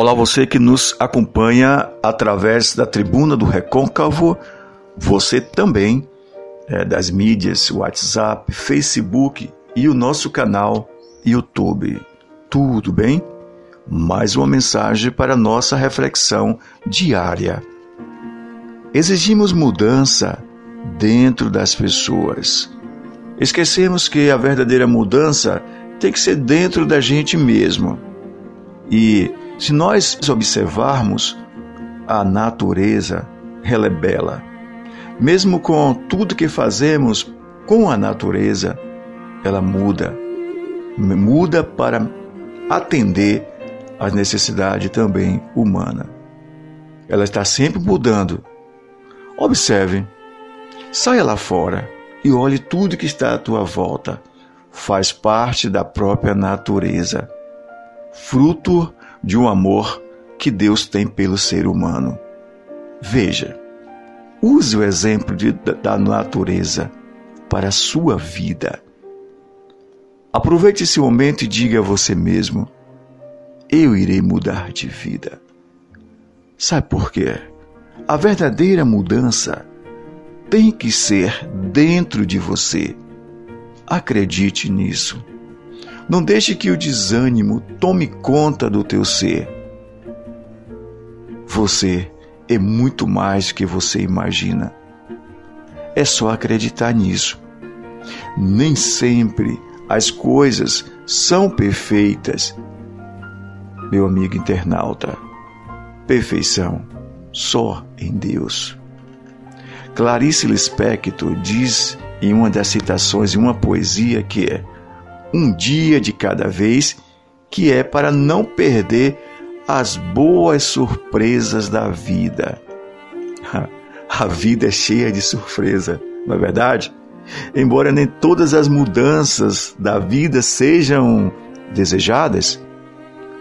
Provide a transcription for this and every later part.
Olá, você que nos acompanha através da tribuna do Recôncavo, você também é, das mídias, WhatsApp, Facebook e o nosso canal YouTube. Tudo bem? Mais uma mensagem para nossa reflexão diária. Exigimos mudança dentro das pessoas. Esquecemos que a verdadeira mudança tem que ser dentro da gente mesmo. E se nós observarmos, a natureza, ela é bela. Mesmo com tudo que fazemos com a natureza, ela muda. Muda para atender às necessidades também humanas. Ela está sempre mudando. Observe, saia lá fora e olhe tudo que está à tua volta. Faz parte da própria natureza, fruto de um amor que Deus tem pelo ser humano. Veja, use o exemplo de, da natureza para a sua vida. Aproveite esse momento e diga a você mesmo: eu irei mudar de vida. Sabe por quê? A verdadeira mudança tem que ser dentro de você. Acredite nisso. Não deixe que o desânimo tome conta do teu ser. Você é muito mais do que você imagina. É só acreditar nisso. Nem sempre as coisas são perfeitas. Meu amigo internauta, perfeição só em Deus. Clarice Lispector diz em uma das citações de uma poesia que é um dia de cada vez, que é para não perder as boas surpresas da vida. A vida é cheia de surpresa, não é verdade? Embora nem todas as mudanças da vida sejam desejadas,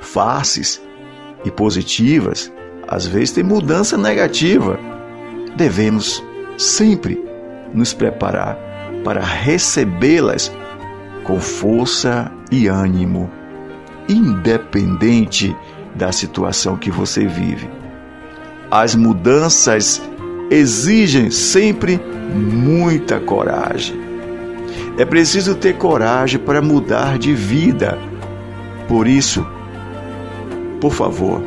fáceis e positivas, às vezes tem mudança negativa. Devemos sempre nos preparar para recebê-las com força e ânimo, independente da situação que você vive. As mudanças exigem sempre muita coragem. É preciso ter coragem para mudar de vida. Por isso, por favor,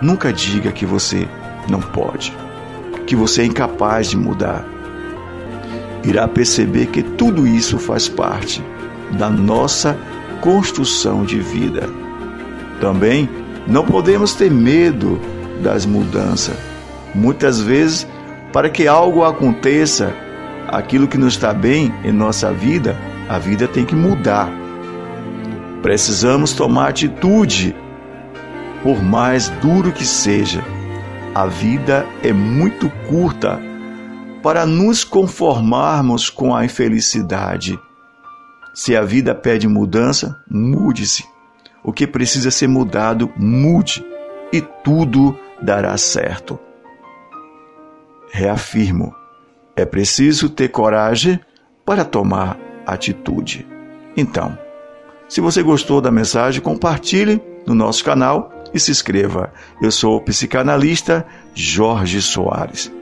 nunca diga que você não pode, que você é incapaz de mudar. Irá perceber que tudo isso faz parte da nossa construção de vida. Também não podemos ter medo das mudanças. Muitas vezes, para que algo aconteça, aquilo que não está bem em nossa vida, a vida tem que mudar. Precisamos tomar atitude, por mais duro que seja. A vida é muito curta para nos conformarmos com a infelicidade se a vida pede mudança, mude-se. O que precisa ser mudado, mude e tudo dará certo. Reafirmo: é preciso ter coragem para tomar atitude. Então, se você gostou da mensagem, compartilhe no nosso canal e se inscreva. Eu sou o psicanalista Jorge Soares.